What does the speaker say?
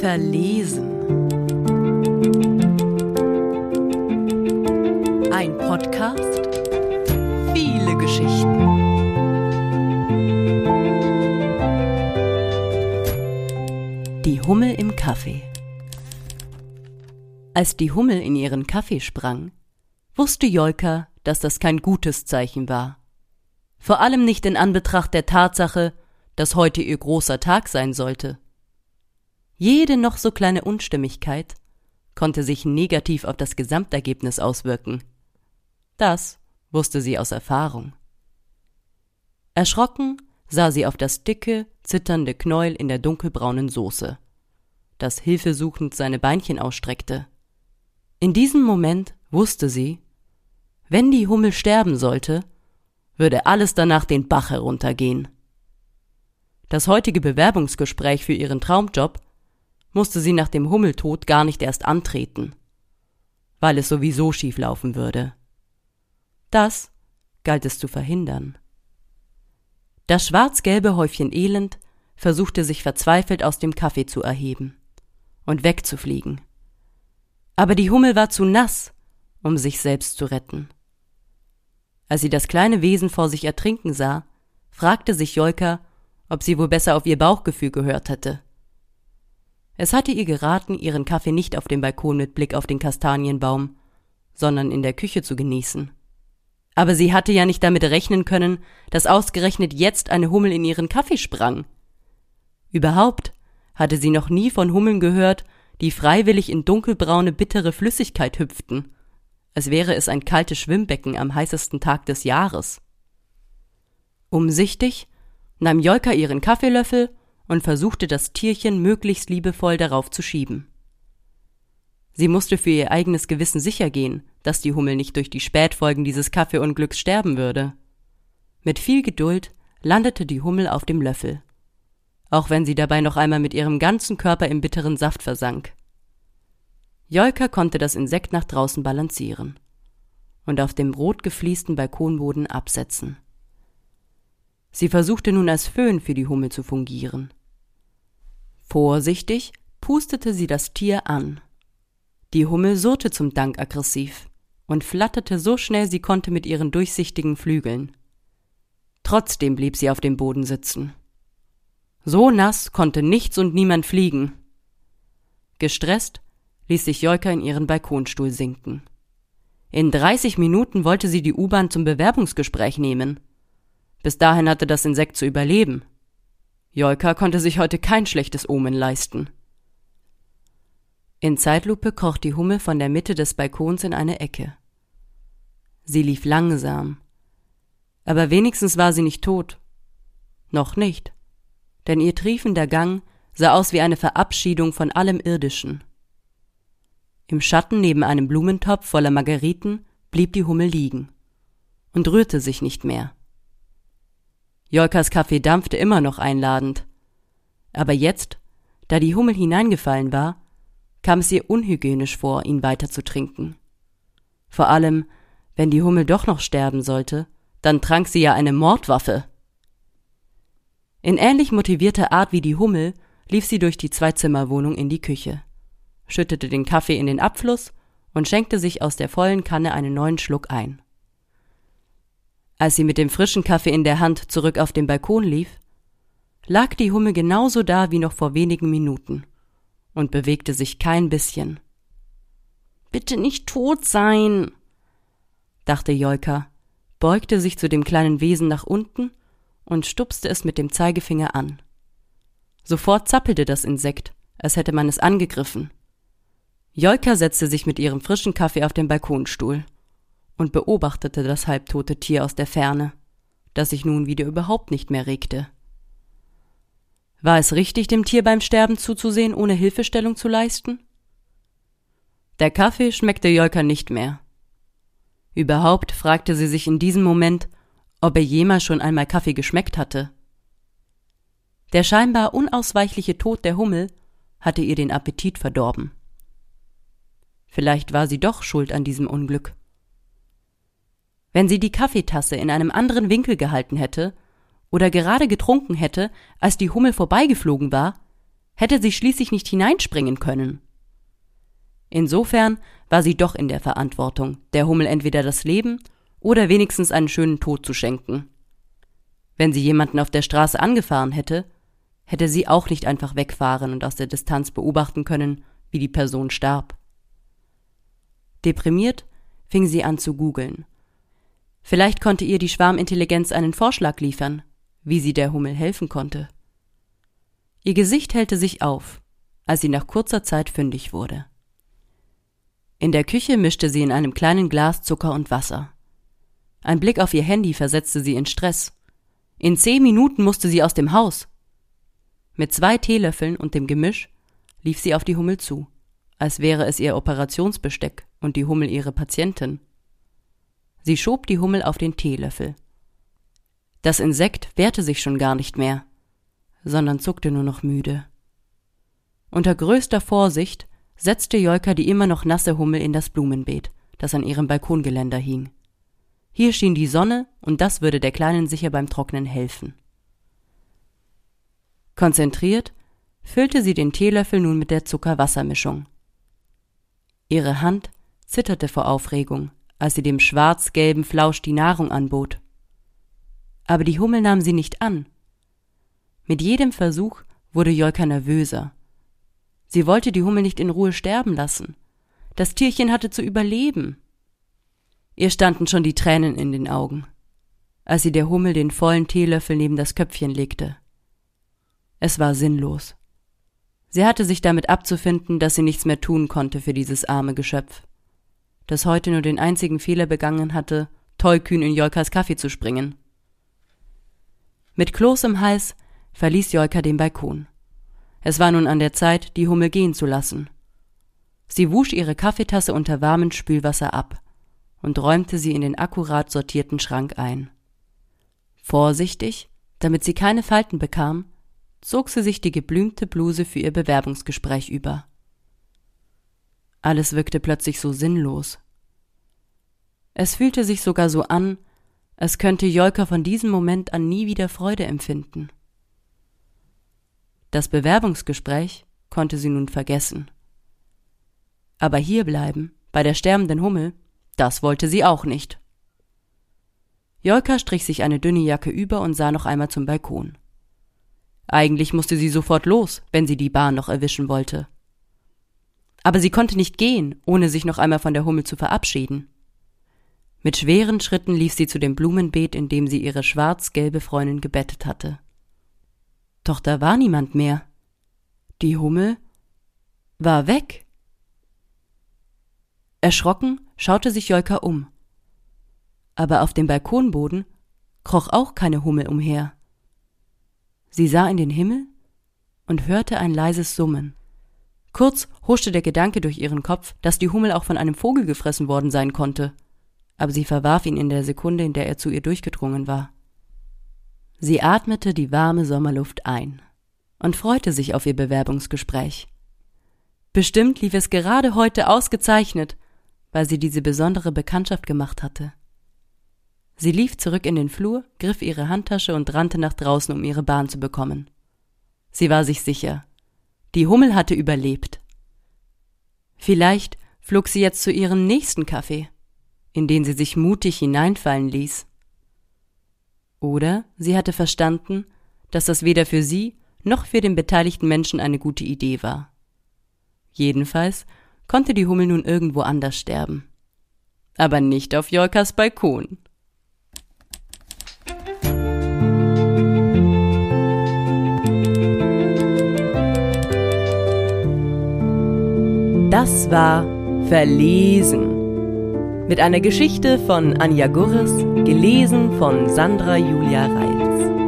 Verlesen. Ein Podcast. Viele Geschichten. Die Hummel im Kaffee. Als die Hummel in ihren Kaffee sprang, wusste Jolka, dass das kein gutes Zeichen war. Vor allem nicht in Anbetracht der Tatsache, dass heute ihr großer Tag sein sollte. Jede noch so kleine Unstimmigkeit konnte sich negativ auf das Gesamtergebnis auswirken. Das wusste sie aus Erfahrung. Erschrocken sah sie auf das dicke, zitternde Knäuel in der dunkelbraunen Soße, das hilfesuchend seine Beinchen ausstreckte. In diesem Moment wusste sie, wenn die Hummel sterben sollte, würde alles danach den Bach heruntergehen. Das heutige Bewerbungsgespräch für ihren Traumjob musste sie nach dem Hummeltod gar nicht erst antreten, weil es sowieso schief laufen würde. Das galt es zu verhindern. Das schwarz-gelbe Häufchen Elend versuchte sich verzweifelt aus dem Kaffee zu erheben und wegzufliegen. Aber die Hummel war zu nass, um sich selbst zu retten. Als sie das kleine Wesen vor sich ertrinken sah, fragte sich Jolka, ob sie wohl besser auf ihr Bauchgefühl gehört hätte. Es hatte ihr geraten, ihren Kaffee nicht auf dem Balkon mit Blick auf den Kastanienbaum, sondern in der Küche zu genießen. Aber sie hatte ja nicht damit rechnen können, dass ausgerechnet jetzt eine Hummel in ihren Kaffee sprang. Überhaupt hatte sie noch nie von Hummeln gehört, die freiwillig in dunkelbraune, bittere Flüssigkeit hüpften, als wäre es ein kaltes Schwimmbecken am heißesten Tag des Jahres. Umsichtig nahm Jolka ihren Kaffeelöffel und versuchte das Tierchen möglichst liebevoll darauf zu schieben. Sie musste für ihr eigenes Gewissen sicher gehen, dass die Hummel nicht durch die Spätfolgen dieses Kaffeeunglücks sterben würde. Mit viel Geduld landete die Hummel auf dem Löffel, auch wenn sie dabei noch einmal mit ihrem ganzen Körper im bitteren Saft versank. Jolka konnte das Insekt nach draußen balancieren und auf dem rot gefliesten Balkonboden absetzen. Sie versuchte nun als Föhn für die Hummel zu fungieren. Vorsichtig pustete sie das Tier an. Die Hummel surrte zum Dank aggressiv und flatterte so schnell sie konnte mit ihren durchsichtigen Flügeln. Trotzdem blieb sie auf dem Boden sitzen. So nass konnte nichts und niemand fliegen. Gestresst ließ sich Jolka in ihren Balkonstuhl sinken. In 30 Minuten wollte sie die U-Bahn zum Bewerbungsgespräch nehmen. Bis dahin hatte das Insekt zu überleben. Jolka konnte sich heute kein schlechtes Omen leisten. In Zeitlupe kroch die Hummel von der Mitte des Balkons in eine Ecke. Sie lief langsam. Aber wenigstens war sie nicht tot. Noch nicht. Denn ihr triefender Gang sah aus wie eine Verabschiedung von allem Irdischen. Im Schatten neben einem Blumentopf voller Margeriten blieb die Hummel liegen und rührte sich nicht mehr. Jolkas Kaffee dampfte immer noch einladend. Aber jetzt, da die Hummel hineingefallen war, kam es ihr unhygienisch vor, ihn weiter zu trinken. Vor allem, wenn die Hummel doch noch sterben sollte, dann trank sie ja eine Mordwaffe. In ähnlich motivierter Art wie die Hummel lief sie durch die Zweizimmerwohnung in die Küche, schüttete den Kaffee in den Abfluss und schenkte sich aus der vollen Kanne einen neuen Schluck ein. Als sie mit dem frischen Kaffee in der Hand zurück auf den Balkon lief, lag die Hummel genauso da wie noch vor wenigen Minuten und bewegte sich kein bisschen. Bitte nicht tot sein, dachte Jolka, beugte sich zu dem kleinen Wesen nach unten und stupste es mit dem Zeigefinger an. Sofort zappelte das Insekt, als hätte man es angegriffen. Jolka setzte sich mit ihrem frischen Kaffee auf den Balkonstuhl und beobachtete das halbtote Tier aus der Ferne, das sich nun wieder überhaupt nicht mehr regte. War es richtig, dem Tier beim Sterben zuzusehen, ohne Hilfestellung zu leisten? Der Kaffee schmeckte Jolka nicht mehr. Überhaupt fragte sie sich in diesem Moment, ob er jemals schon einmal Kaffee geschmeckt hatte. Der scheinbar unausweichliche Tod der Hummel hatte ihr den Appetit verdorben. Vielleicht war sie doch schuld an diesem Unglück. Wenn sie die Kaffeetasse in einem anderen Winkel gehalten hätte oder gerade getrunken hätte, als die Hummel vorbeigeflogen war, hätte sie schließlich nicht hineinspringen können. Insofern war sie doch in der Verantwortung, der Hummel entweder das Leben oder wenigstens einen schönen Tod zu schenken. Wenn sie jemanden auf der Straße angefahren hätte, hätte sie auch nicht einfach wegfahren und aus der Distanz beobachten können, wie die Person starb. Deprimiert fing sie an zu googeln. Vielleicht konnte ihr die Schwarmintelligenz einen Vorschlag liefern, wie sie der Hummel helfen konnte. Ihr Gesicht hellte sich auf, als sie nach kurzer Zeit fündig wurde. In der Küche mischte sie in einem kleinen Glas Zucker und Wasser. Ein Blick auf ihr Handy versetzte sie in Stress. In zehn Minuten musste sie aus dem Haus. Mit zwei Teelöffeln und dem Gemisch lief sie auf die Hummel zu, als wäre es ihr Operationsbesteck und die Hummel ihre Patientin. Sie schob die Hummel auf den Teelöffel. Das Insekt wehrte sich schon gar nicht mehr, sondern zuckte nur noch müde. Unter größter Vorsicht setzte Jolka die immer noch nasse Hummel in das Blumenbeet, das an ihrem Balkongeländer hing. Hier schien die Sonne, und das würde der Kleinen sicher beim Trocknen helfen. Konzentriert füllte sie den Teelöffel nun mit der Zuckerwassermischung. Ihre Hand zitterte vor Aufregung, als sie dem schwarz-gelben Flausch die Nahrung anbot. Aber die Hummel nahm sie nicht an. Mit jedem Versuch wurde Jolka nervöser. Sie wollte die Hummel nicht in Ruhe sterben lassen. Das Tierchen hatte zu überleben. Ihr standen schon die Tränen in den Augen, als sie der Hummel den vollen Teelöffel neben das Köpfchen legte. Es war sinnlos. Sie hatte sich damit abzufinden, dass sie nichts mehr tun konnte für dieses arme Geschöpf, das heute nur den einzigen Fehler begangen hatte, tollkühn in Jolkas Kaffee zu springen. Mit Kloß im Hals verließ Jolka den Balkon. Es war nun an der Zeit, die Hummel gehen zu lassen. Sie wusch ihre Kaffeetasse unter warmem Spülwasser ab und räumte sie in den akkurat sortierten Schrank ein. Vorsichtig, damit sie keine Falten bekam, zog sie sich die geblümte Bluse für ihr Bewerbungsgespräch über. Alles wirkte plötzlich so sinnlos. Es fühlte sich sogar so an, als könnte Jolka von diesem Moment an nie wieder Freude empfinden. Das Bewerbungsgespräch konnte sie nun vergessen. Aber hierbleiben, bei der sterbenden Hummel, das wollte sie auch nicht. Jolka strich sich eine dünne Jacke über und sah noch einmal zum Balkon. Eigentlich musste sie sofort los, wenn sie die Bahn noch erwischen wollte. Aber sie konnte nicht gehen, ohne sich noch einmal von der Hummel zu verabschieden. Mit schweren Schritten lief sie zu dem Blumenbeet, in dem sie ihre schwarz-gelbe Freundin gebettet hatte. Doch da war niemand mehr. Die Hummel war weg. Erschrocken schaute sich Jolka um. Aber auf dem Balkonboden kroch auch keine Hummel umher. Sie sah in den Himmel und hörte ein leises Summen. Kurz huschte der Gedanke durch ihren Kopf, dass die Hummel auch von einem Vogel gefressen worden sein konnte, aber sie verwarf ihn in der Sekunde, in der er zu ihr durchgedrungen war. Sie atmete die warme Sommerluft ein und freute sich auf ihr Bewerbungsgespräch. Bestimmt lief es gerade heute ausgezeichnet, weil sie diese besondere Bekanntschaft gemacht hatte. Sie lief zurück in den Flur, griff ihre Handtasche und rannte nach draußen, um ihre Bahn zu bekommen. Sie war sich sicher. Die Hummel hatte überlebt. Vielleicht flog sie jetzt zu ihrem nächsten Kaffee, in den sie sich mutig hineinfallen ließ. Oder sie hatte verstanden, dass das weder für sie noch für den beteiligten Menschen eine gute Idee war. Jedenfalls konnte die Hummel nun irgendwo anders sterben. Aber nicht auf Jolkas Balkon. Das war Verlesen. Mit einer Geschichte von Anja Gurres, gelesen von Sandra Julia Reif.